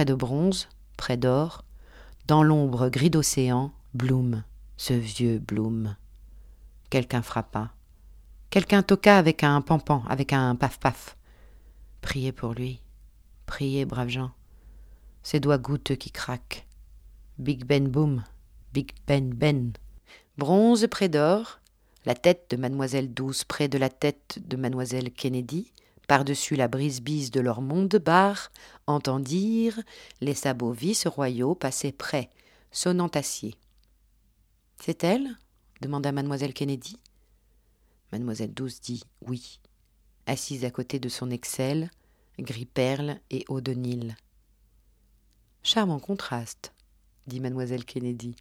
près de bronze, près d'or, dans l'ombre gris d'océan, Bloom, ce vieux Bloom. Quelqu'un frappa. Quelqu'un toqua avec un pampan, avec un paf-paf. Priez pour lui. Priez, braves gens. Ses doigts goutteux qui craquent. Big Ben Boom. Big Ben Ben. Bronze près d'or, la tête de mademoiselle Douce près de la tête de mademoiselle Kennedy, par-dessus la brise-bise de leur monde bar, entendirent les sabots vice-royaux passer près, sonnant acier. C'est elle? demanda mademoiselle Kennedy. Mademoiselle Douce dit oui, assise à côté de son Excel, gris perle et eau de Nil. Charmant contraste, dit mademoiselle Kennedy.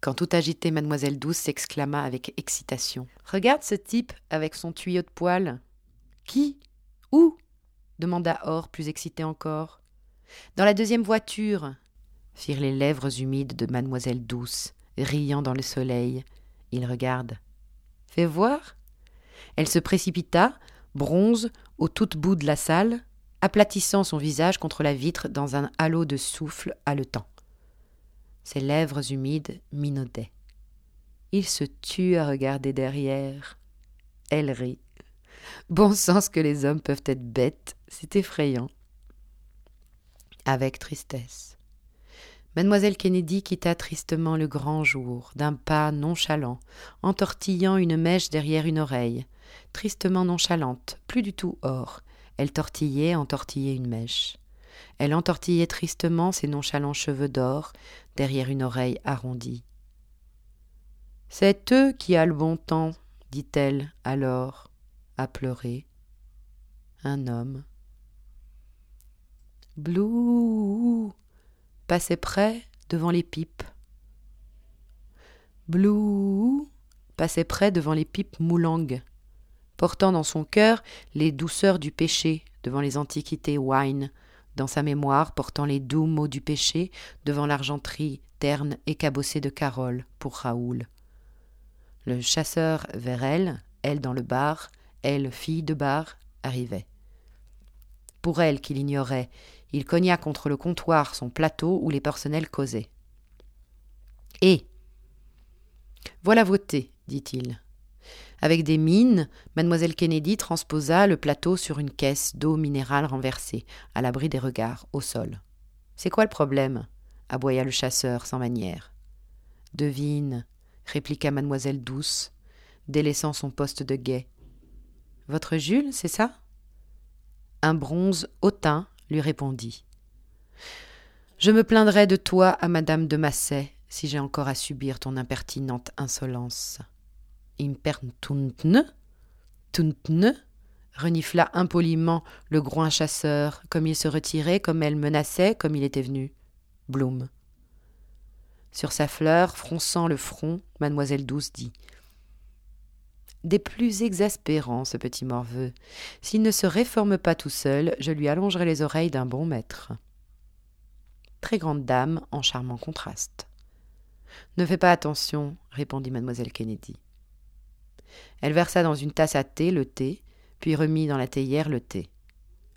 Quand tout agité, mademoiselle Douce s'exclama avec excitation. Regarde ce type avec son tuyau de poêle. Qui Où demanda Or, plus excité encore. Dans la deuxième voiture, firent les lèvres humides de mademoiselle Douce, riant dans le soleil. Il regarde. Fais voir. Elle se précipita, bronze, au tout bout de la salle, aplatissant son visage contre la vitre dans un halo de souffle haletant. Ses lèvres humides minaudaient. Il se tut à regarder derrière. Elle rit. Bon sens que les hommes peuvent être bêtes, c'est effrayant. Avec tristesse. Mademoiselle Kennedy quitta tristement le grand jour, d'un pas nonchalant, entortillant une mèche derrière une oreille. Tristement nonchalante, plus du tout or. Elle tortillait, entortillait une mèche. Elle entortillait tristement ses nonchalants cheveux d'or derrière une oreille arrondie. C'est eux qui a le bon temps, dit-elle alors, à pleurer. Un homme. Blue passait près devant les pipes. Blue passait près devant les pipes moulangues, portant dans son cœur les douceurs du péché devant les antiquités wine, dans sa mémoire portant les doux mots du péché devant l'argenterie terne et cabossée de Carole pour Raoul. Le chasseur vers elle, elle dans le bar, elle fille de bar, arrivait. Pour elle qu'il ignorait, il cogna contre le comptoir son plateau où les personnels causaient. Et voilà vos thés, dit-il. Avec des mines, mademoiselle Kennedy transposa le plateau sur une caisse d'eau minérale renversée, à l'abri des regards, au sol. C'est quoi le problème? aboya le chasseur sans manière. Devine, répliqua mademoiselle Douce, délaissant son poste de guet. Votre Jules, c'est ça? Un bronze hautain lui répondit. Je me plaindrai de toi à madame de Massay si j'ai encore à subir ton impertinente insolence. Impertuntne Tuntne renifla impoliment le groin chasseur, comme il se retirait, comme elle menaçait, comme il était venu. Bloom. Sur sa fleur, fronçant le front, mademoiselle Douce dit des plus exaspérants, ce petit morveux. S'il ne se réforme pas tout seul, je lui allongerai les oreilles d'un bon maître. Très grande dame, en charmant contraste. Ne fais pas attention, répondit mademoiselle Kennedy. Elle versa dans une tasse à thé le thé, puis remit dans la théière le thé.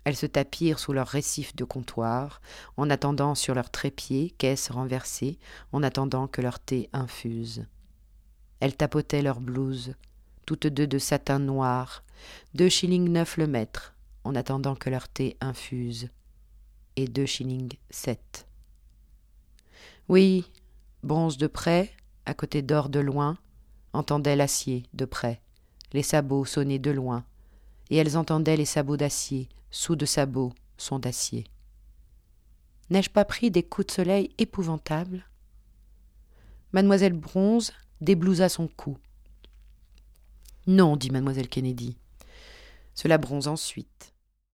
Elles se tapirent sous leurs récifs de comptoir, en attendant sur leurs trépieds, caisses renversées, en attendant que leur thé infuse. Elles tapotaient leurs blouses, toutes deux de satin noir, deux shillings neuf le mètre, en attendant que leur thé infuse, et deux shillings sept. Oui, bronze de près, à côté d'or de loin, entendaient l'acier de près, les sabots sonner de loin, et elles entendaient les sabots d'acier, sous de sabots sont d'acier. N'ai-je pas pris des coups de soleil épouvantables? Mademoiselle Bronze déblousa son cou, non, dit mademoiselle Kennedy. Cela bronze ensuite.